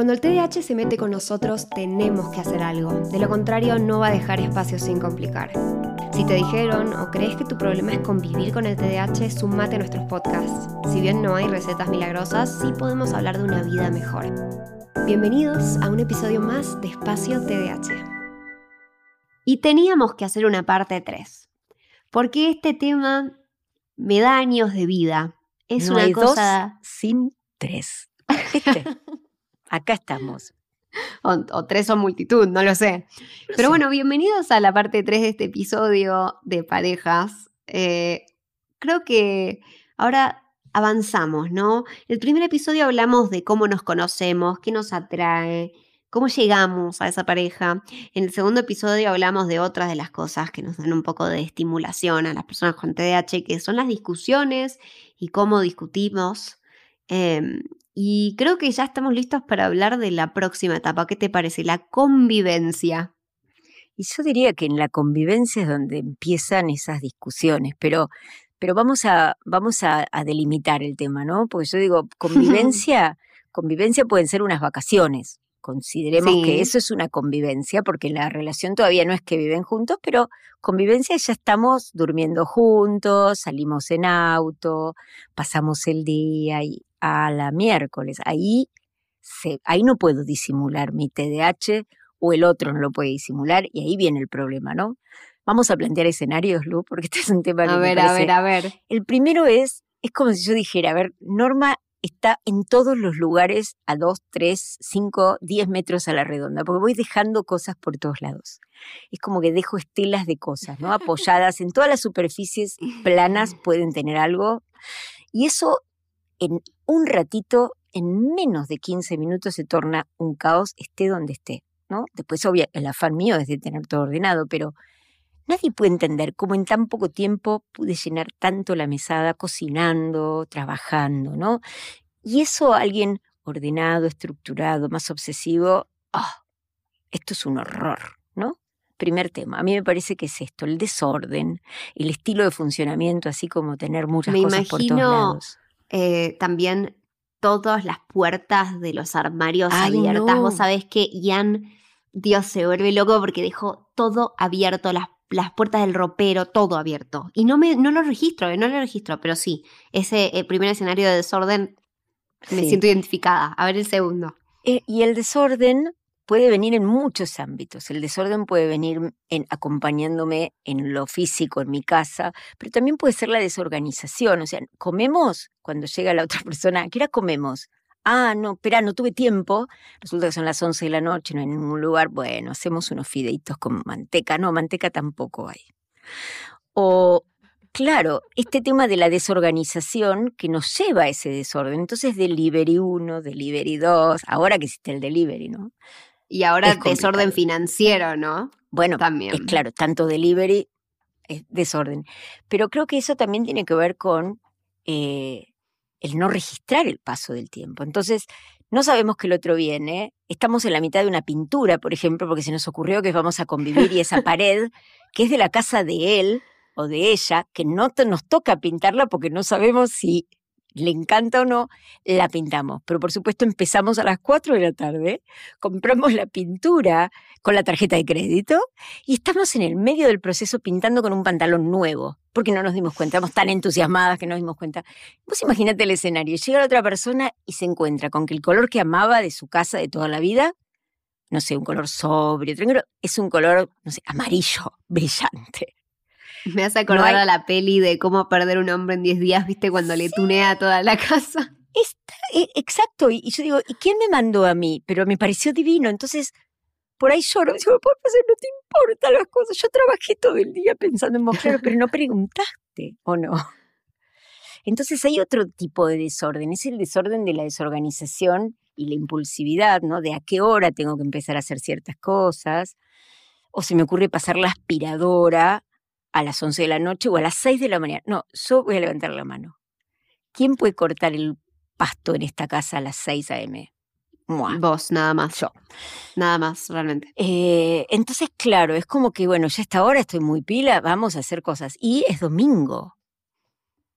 Cuando el TDAH se mete con nosotros, tenemos que hacer algo. De lo contrario, no va a dejar espacio sin complicar. Si te dijeron o crees que tu problema es convivir con el TDAH, sumate a nuestros podcasts. Si bien no hay recetas milagrosas, sí podemos hablar de una vida mejor. Bienvenidos a un episodio más de Espacio TDAH. Y teníamos que hacer una parte 3, porque este tema me da años de vida. Es No una hay cosa... dos sin tres. Acá estamos. O, o tres o multitud, no lo sé. Pero bueno, bienvenidos a la parte 3 de este episodio de parejas. Eh, creo que ahora avanzamos, ¿no? El primer episodio hablamos de cómo nos conocemos, qué nos atrae, cómo llegamos a esa pareja. En el segundo episodio hablamos de otras de las cosas que nos dan un poco de estimulación a las personas con TDAH, que son las discusiones y cómo discutimos. Em, y creo que ya estamos listos para hablar de la próxima etapa. ¿Qué te parece? La convivencia. Y yo diría que en la convivencia es donde empiezan esas discusiones, pero, pero vamos, a, vamos a, a delimitar el tema, ¿no? Porque yo digo, convivencia, convivencia pueden ser unas vacaciones. Consideremos Sí. que eso es una convivencia, porque la relación todavía no es que viven juntos, pero convivencia ya estamos durmiendo juntos, salimos en auto, pasamos el día y a la miércoles. Ahí, se, ahí no puedo disimular mi TDAH o el otro no lo puede disimular y ahí viene el problema, ¿no? Vamos a plantear escenarios, Lu, porque este es un tema que A me ver, a parece- ver, a ver. El primero es, es como si yo dijera, a ver, Norma está en todos los lugares a 2, 3, 5, 10 metros a la redonda, porque voy dejando cosas por todos lados. Es como que dejo estelas de cosas, ¿no? Apoyadas en todas las superficies planas pueden tener algo. Y eso en un ratito, en menos de 15 minutos, se torna un caos, esté donde esté, ¿no? Después, obvio, el afán mío es de tener todo ordenado, pero nadie puede entender cómo en tan poco tiempo pude llenar tanto la mesada cocinando, trabajando, ¿no? Y eso alguien ordenado, estructurado, más obsesivo, ¡ah! esto es un horror, ¿no? Primer tema, a mí me parece que es esto, el desorden, el estilo de funcionamiento, así como tener muchas Me cosas por todos lados. Eh, también todas las puertas de los armarios Ay, abiertas. no. Vos sabés que Ian, Dios, se vuelve loco porque dejó todo abierto, las, las puertas del ropero, todo abierto. Y no, me, no lo registro, eh, no lo registro, pero sí, ese eh, primer escenario de desorden me Sí. siento identificada. A ver el segundo. Y el desorden puede venir en muchos ámbitos. El desorden puede venir en, acompañándome en lo físico, en mi casa, pero también puede ser la desorganización. O sea, comemos cuando llega la otra persona. ¿A qué hora comemos? Ah, no, espera, no tuve tiempo. Resulta que son las 11 de la noche, no hay ningún lugar. Bueno, hacemos unos fideitos con manteca. No, manteca tampoco hay. O, claro, este tema de la desorganización que nos lleva a ese desorden. Entonces, delivery 1, delivery 2, ahora que existe el delivery, ¿no? Y ahora Es desorden financiero, ¿no? Bueno, También. es claro, tanto delivery es desorden. Pero creo que eso también tiene que ver con eh, el no registrar el paso del tiempo. Entonces, no sabemos que el otro viene. Estamos en la mitad de una pintura, por ejemplo, porque se nos ocurrió que vamos a convivir y esa pared, que es de la casa de él o de ella, que no te- nos toca pintarla porque no sabemos si le encanta o no, la pintamos. Pero por supuesto empezamos a las 4 de la tarde, compramos la pintura con la tarjeta de crédito y estamos en el medio del proceso pintando con un pantalón nuevo, porque no nos dimos cuenta, estamos tan entusiasmadas que no nos dimos cuenta. Vos imagínate el escenario, llega la otra persona y se encuentra con que el color que amaba de su casa de toda la vida, no sé, un color sobrio, es un color, no sé, amarillo, brillante. Me hace acordar hay- a la peli de cómo perder un hombre en 10 días, ¿viste? Cuando le tunea toda la casa. Eh, exacto, y, y yo digo, ¿y quién me mandó a mí? Pero me pareció divino, entonces por ahí lloro, digo, por pasar, no te importan las cosas, yo trabajé todo el día pensando en claro, pero no preguntaste, ¿o no? Entonces hay otro tipo de desorden, es el desorden de la desorganización y la impulsividad, ¿no? De a qué hora tengo que empezar a hacer ciertas cosas, o se me ocurre pasar la aspiradora a las 11 de la noche o a las 6 de la mañana. No, yo voy a levantar la mano. ¿Quién puede cortar el pasto en esta casa a las 6 a.m.? Mua. Vos, nada más. Yo. Nada más, realmente. Eh, entonces, claro, es como que, bueno, ya esta hora estoy muy pila, vamos a hacer cosas. Y es domingo.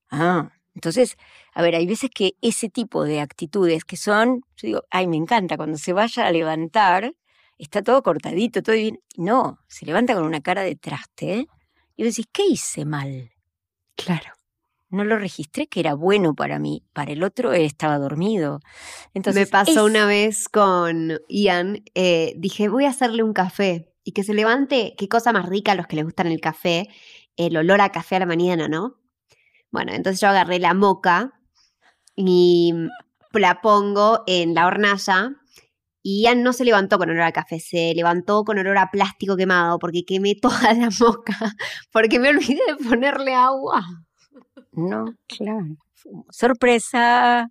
Ah, Entonces, a ver, hay veces que ese tipo de actitudes que son, yo digo, ay, me encanta, cuando se vaya a levantar, está todo cortadito, todo bien. No, se levanta con una cara de traste y vos decís, ¿qué hice mal? Claro. No lo registré que era bueno para mí, para el otro estaba dormido. Entonces, Me pasó una vez con Ian, eh, dije, voy a hacerle un café y que se levante, qué cosa más rica a los que les gustan el café, el olor a café a la mañana, ¿no? Bueno, entonces yo agarré la moca y la pongo en la hornalla y Ian no se levantó con olor a café, se levantó con olor a plástico quemado porque quemé toda la moca, porque me olvidé de ponerle agua. No, claro. Sorpresa.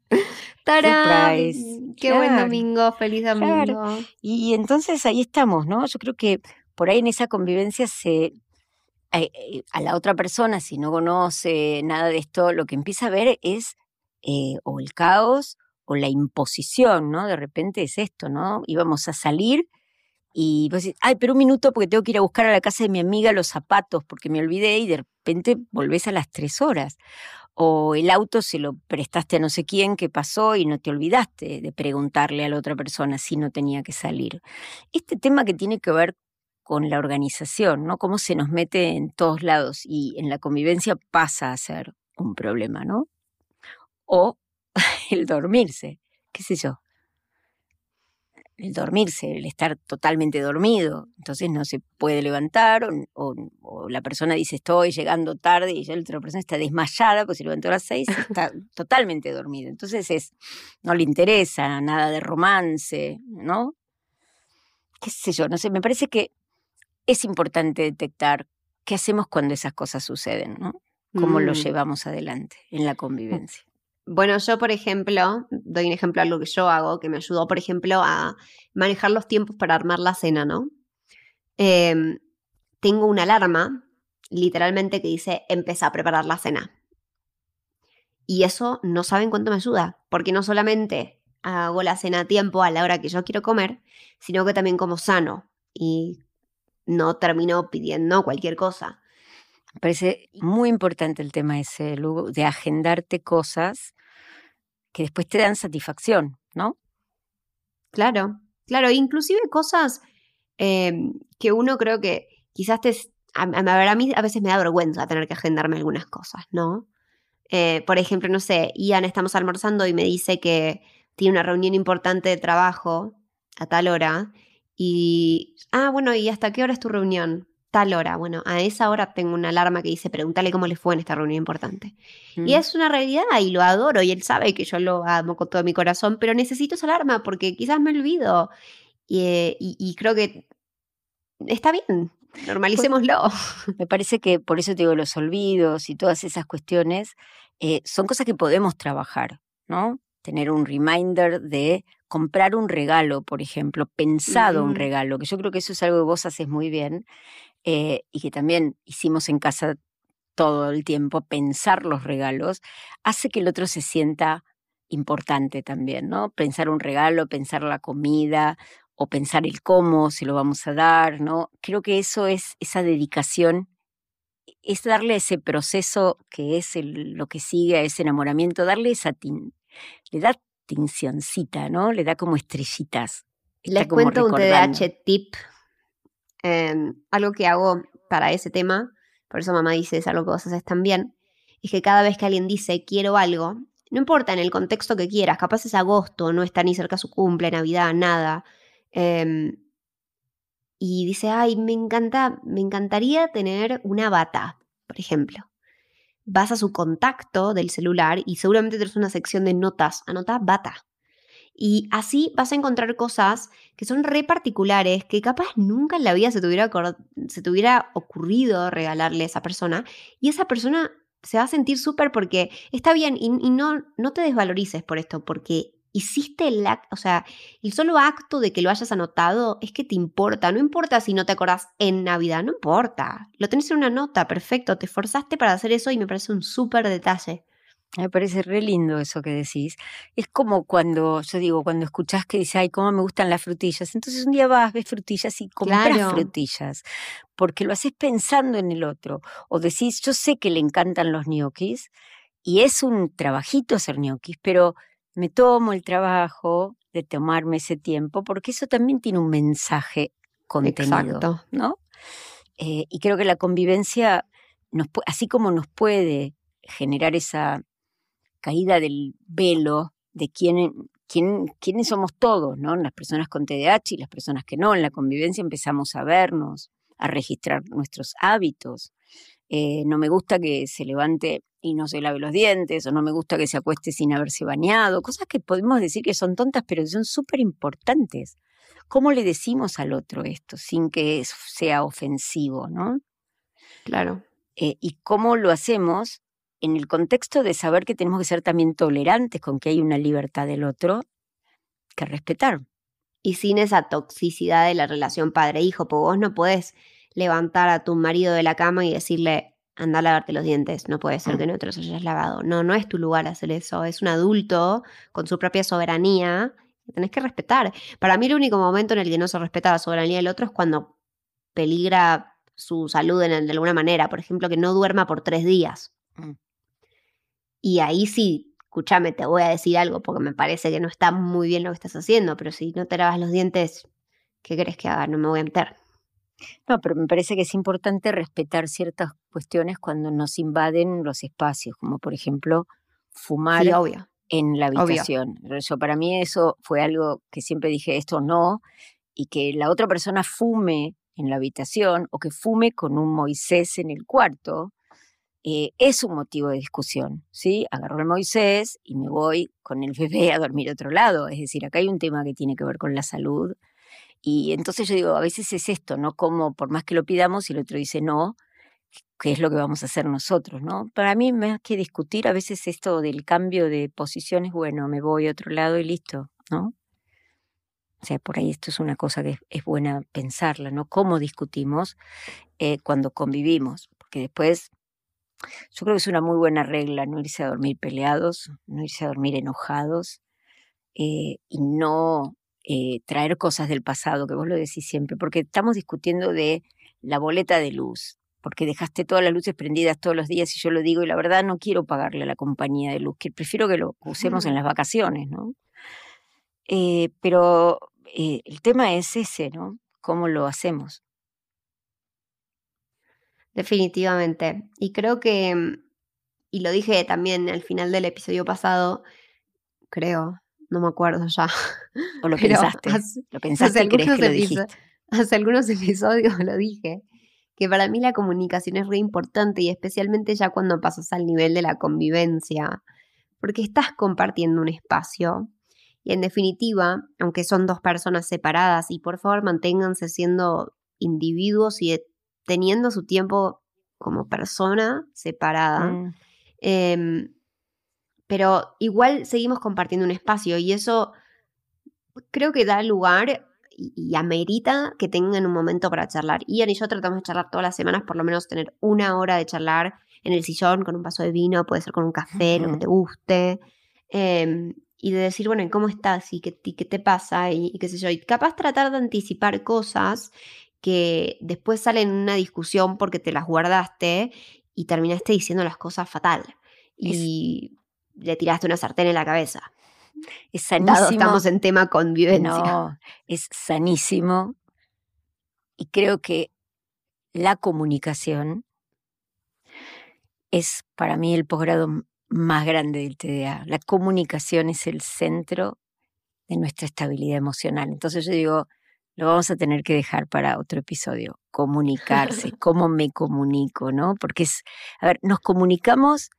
¡Tarán! Surprise. Qué buen domingo, feliz domingo. Y entonces ahí estamos, ¿no? Yo creo que por ahí en esa convivencia se eh, eh, a la otra persona, si no conoce nada de esto, lo que empieza a ver es eh, o el caos la imposición, ¿no? De repente es esto, ¿no? Íbamos a salir y vos decís, ay, pero un minuto porque tengo que ir a buscar a la casa de mi amiga los zapatos porque me olvidé y de repente volvés a las tres horas. O el auto se lo prestaste a no sé quién que pasó y no te olvidaste de preguntarle a la otra persona si no tenía que salir. Este tema que tiene que ver con la organización, ¿no? Cómo se nos mete en todos lados y en la convivencia pasa a ser un problema, ¿no? O el dormirse, qué sé yo. El dormirse, el estar totalmente dormido, entonces no se puede levantar, o, o- o la persona dice estoy llegando tarde y ya la otra persona está desmayada, pues se levantó a las seis, está totalmente dormida. Entonces es, no le interesa nada de romance, ¿no? Qué sé yo, no sé, me parece que es importante detectar qué hacemos cuando esas cosas suceden, ¿no? Cómo lo Mm. llevamos adelante en la convivencia. Bueno, yo, por ejemplo, doy un ejemplo de algo que yo hago, que me ayudó, por ejemplo, a manejar los tiempos para armar la cena, ¿no? Em, tengo una alarma, literalmente, que dice, empieza a preparar la cena. Y eso no saben cuánto me ayuda, porque no solamente hago la cena a tiempo, a la hora que yo quiero comer, sino que también como sano y no termino pidiendo cualquier cosa. Me parece muy importante el tema ese, Lu, de agendarte cosas que después te dan satisfacción, ¿no? Claro, claro, inclusive cosas eh, que uno creo que quizás te... A, a mí a veces me da vergüenza tener que agendarme algunas cosas, ¿no? Eh, por ejemplo, no sé, Ian estamos almorzando y me dice que tiene una reunión importante de trabajo a tal hora y... Ah, bueno, ¿y hasta qué hora es tu reunión? Tal hora. Bueno, a esa hora tengo una alarma que dice, pregúntale cómo le fue en esta reunión importante. Y Mm. es una realidad y lo adoro y él sabe que yo lo amo con todo mi corazón, pero necesito esa alarma porque quizás me olvido. Y, eh, y- y creo que está bien, normalicémoslo. Me parece que por eso te digo, los olvidos y todas esas cuestiones eh, son cosas que podemos trabajar, ¿no? Tener un reminder de comprar un regalo, por ejemplo, pensado un regalo, que yo creo que eso es algo que vos haces muy bien eh, y que también hicimos en casa todo el tiempo, pensar los regalos, hace que el otro se sienta importante también, ¿no? Pensar un regalo, pensar la comida o pensar el cómo se lo vamos a dar, ¿no? Creo que eso es esa dedicación, es darle ese proceso que es el- lo que sigue a ese enamoramiento, darle esa tin- le da ¿no? Le da como estrellitas. Está Les como cuento un recordando. TDAH tip, eh, algo que hago para ese tema, por eso mamá dice, es algo que vos haces también, es que cada vez que alguien dice quiero algo, no importa en el contexto que quieras, capaz es agosto, no está ni cerca su cumple, Navidad, nada, em, y dice, ay, me encanta, me encantaría tener una bata, por ejemplo. Vas a su contacto del celular y seguramente tenés una sección de notas, anota bata. Y así vas a encontrar cosas que son re particulares, que capaz nunca en la vida se te hubiera, se te hubiera ocurrido regalarle a esa persona. Y esa persona se va a sentir súper porque está bien y, y no, no te desvalorices por esto, porque hiciste el acto, o sea, el solo acto de que lo hayas anotado es que te importa. No importa si no te acordás en Navidad, no importa. Lo tenés en una nota, perfecto. Te esforzaste para hacer eso y me parece un súper detalle. Me parece re lindo eso que decís. Es como cuando, yo digo, cuando escuchás que dice, ay, cómo me gustan las frutillas. Entonces un día vas, ves frutillas y compras Claro. frutillas, porque lo haces pensando en el otro. O decís, yo sé que le encantan los ñoquis y es un trabajito hacer ñoquis, pero me tomo el trabajo de tomarme ese tiempo porque eso también tiene un mensaje contenido, Exacto. ¿no? Eh, y creo que la convivencia, nos, así como nos puede generar esa caída del velo de quién, quién, quiénes somos todos, ¿no? Las personas con TDAH y las personas que no. En la convivencia empezamos a vernos, a registrar nuestros hábitos. Eh, no me gusta que se levante y no se lave los dientes, o no me gusta que se acueste sin haberse bañado, cosas que podemos decir que son tontas, pero son súper importantes. ¿Cómo le decimos al otro esto sin que sea ofensivo, no? Claro. Eh, y cómo lo hacemos en el contexto de saber que tenemos que ser también tolerantes con que hay una libertad del otro que respetar. Y sin esa toxicidad de la relación padre-hijo, porque vos no podés levantar a tu marido de la cama y decirle, anda a lavarte los dientes, no puede ser que no te los hayas lavado. No, no es tu lugar hacer eso, es un adulto con su propia soberanía que tenés que respetar. Para mí el único momento en el que no se respeta la soberanía del otro es cuando peligra su salud en, de alguna manera, por ejemplo, que no duerma por tres días. Mm. Y ahí sí, escúchame, te voy a decir algo porque me parece que no está muy bien lo que estás haciendo, pero si no te lavas los dientes, ¿qué crees que haga? No me voy a meter. No, pero me parece que es importante respetar ciertas cuestiones cuando nos invaden los espacios, como por ejemplo fumar Sí, obvio. en la Obvio. habitación. Yo, para mí eso fue algo que siempre dije, esto no, y que la otra persona fume en la habitación o que fume con un Moisés en el cuarto, eh, es un motivo de discusión, ¿sí? Agarro el Moisés y me voy con el bebé a dormir a otro lado. Es decir, acá hay un tema que tiene que ver con la salud. Y entonces yo digo, a veces es esto, ¿no? Como por más que lo pidamos y el otro dice no, ¿qué es lo que vamos a hacer nosotros, no? Para mí, más que discutir, a veces esto del cambio de posiciones, bueno, me voy a otro lado y listo, ¿no? O sea, por ahí esto es una cosa que es, buena pensarla, ¿no? Cómo discutimos eh, cuando convivimos, porque después yo creo que es una muy buena regla no irse a dormir peleados, no irse a dormir enojados eh, y no eh, traer cosas del pasado, que vos lo decís siempre, porque estamos discutiendo de la boleta de luz, porque dejaste todas las luces prendidas todos los días y yo lo digo y la verdad no quiero pagarle a la compañía de luz, que prefiero que lo usemos en las vacaciones, ¿no? Eh, pero eh, el tema es ese, ¿no? ¿Cómo lo hacemos? Definitivamente. Y creo que, y lo dije también al final del episodio pasado, creo, no me acuerdo ya. ¿O lo Pero pensaste? hace, ¿Lo hace pensaste y crees algunos, que lo episo- dijiste? hace algunos episodios lo dije, que para mí la comunicación es re importante y especialmente ya cuando pasas al nivel de la convivencia, porque estás compartiendo un espacio. Y en definitiva, aunque son dos personas separadas, y por favor manténganse siendo individuos y teniendo su tiempo como persona separada, Mm, Em, pero igual seguimos compartiendo un espacio y eso creo que da lugar y, y amerita que tengan un momento para charlar. Ian y yo tratamos de charlar todas las semanas, por lo menos tener una hora de charlar en el sillón con un vaso de vino, puede ser con un café, lo que te guste. em, y de decir, bueno, ¿y ¿cómo estás? ¿Y qué, y qué te pasa? Y, y qué sé yo. Y capaz tratar de anticipar cosas que después salen en una discusión porque te las guardaste y terminaste diciendo las cosas fatal. Y le tiraste una sartén en la cabeza. Es Dado sanísimo. estamos en tema convivencia. No, es sanísimo. Y creo que la comunicación es para mí el posgrado más grande del TDA. La comunicación es el centro de nuestra estabilidad emocional. Entonces yo digo, lo vamos a tener que dejar para otro episodio. Comunicarse, cómo me comunico, ¿no? Porque es, a ver, nos comunicamos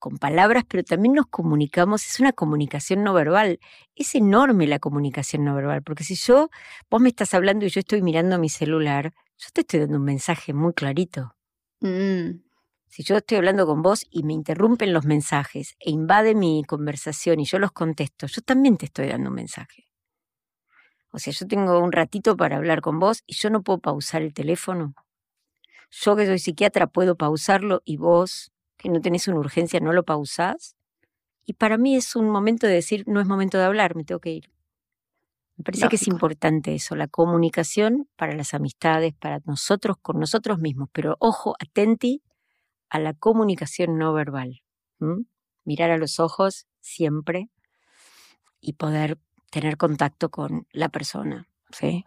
con palabras, pero también nos comunicamos, es una comunicación no verbal. Es enorme la comunicación no verbal, porque si yo, vos me estás hablando y yo estoy mirando mi celular, yo te estoy dando un mensaje muy clarito. Mm, Si yo estoy hablando con vos y me interrumpen los mensajes e invade mi conversación y yo los contesto, yo también te estoy dando un mensaje. O sea, yo tengo un ratito para hablar con vos y yo no puedo pausar el teléfono. Yo que soy psiquiatra puedo pausarlo y vos, que no tenés una urgencia, no lo pausás. Y para mí es un momento de decir, no es momento de hablar, me tengo que ir. Me parece que es importante eso, la comunicación para las amistades, para nosotros, con nosotros mismos. Pero ojo, atenti a la comunicación no verbal. mirar a los ojos siempre y poder tener contacto con la persona, ¿sí?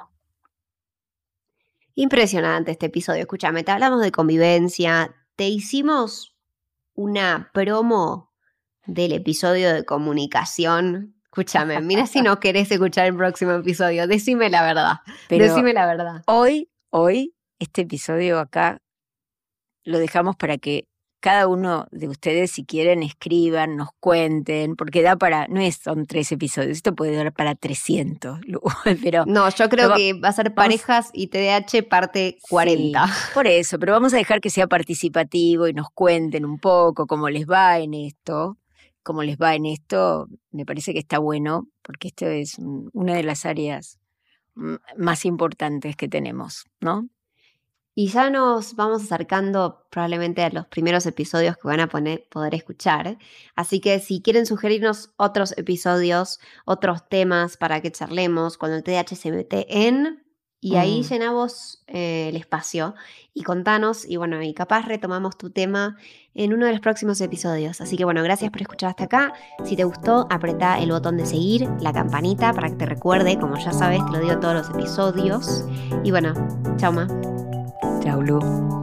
Impresionante este episodio. Escúchame, te hablamos de convivencia. Te hicimos una promo del episodio de comunicación. Escúchame, mira si no querés escuchar el próximo episodio. Decime la verdad. Decime la verdad. Hoy, hoy, este episodio acá lo dejamos para que cada uno de ustedes, si quieren, escriban, nos cuenten, porque da para, no es, son tres episodios, esto puede dar para 300, pero... No, yo creo que va a ser parejas y TDAH parte 40. por eso, pero vamos a dejar que sea participativo y nos cuenten un poco cómo les va en esto, cómo les va en esto, me parece que está bueno, porque esto es una de las áreas más importantes que tenemos, ¿no? Y ya nos vamos acercando probablemente a los primeros episodios que van a poder escuchar. Así que si quieren sugerirnos otros episodios, otros temas para que charlemos, cuando el TDAH se mete en... Y ahí mm. llenamos eh, el espacio y contanos, y bueno, y capaz retomamos tu tema en uno de los próximos episodios. Así que bueno, gracias por escuchar hasta acá. Si te gustó, apretá el botón de seguir, la campanita para que te recuerde, como ya sabes, te lo digo todos los episodios. Y bueno, chao, ma. Chào Lu.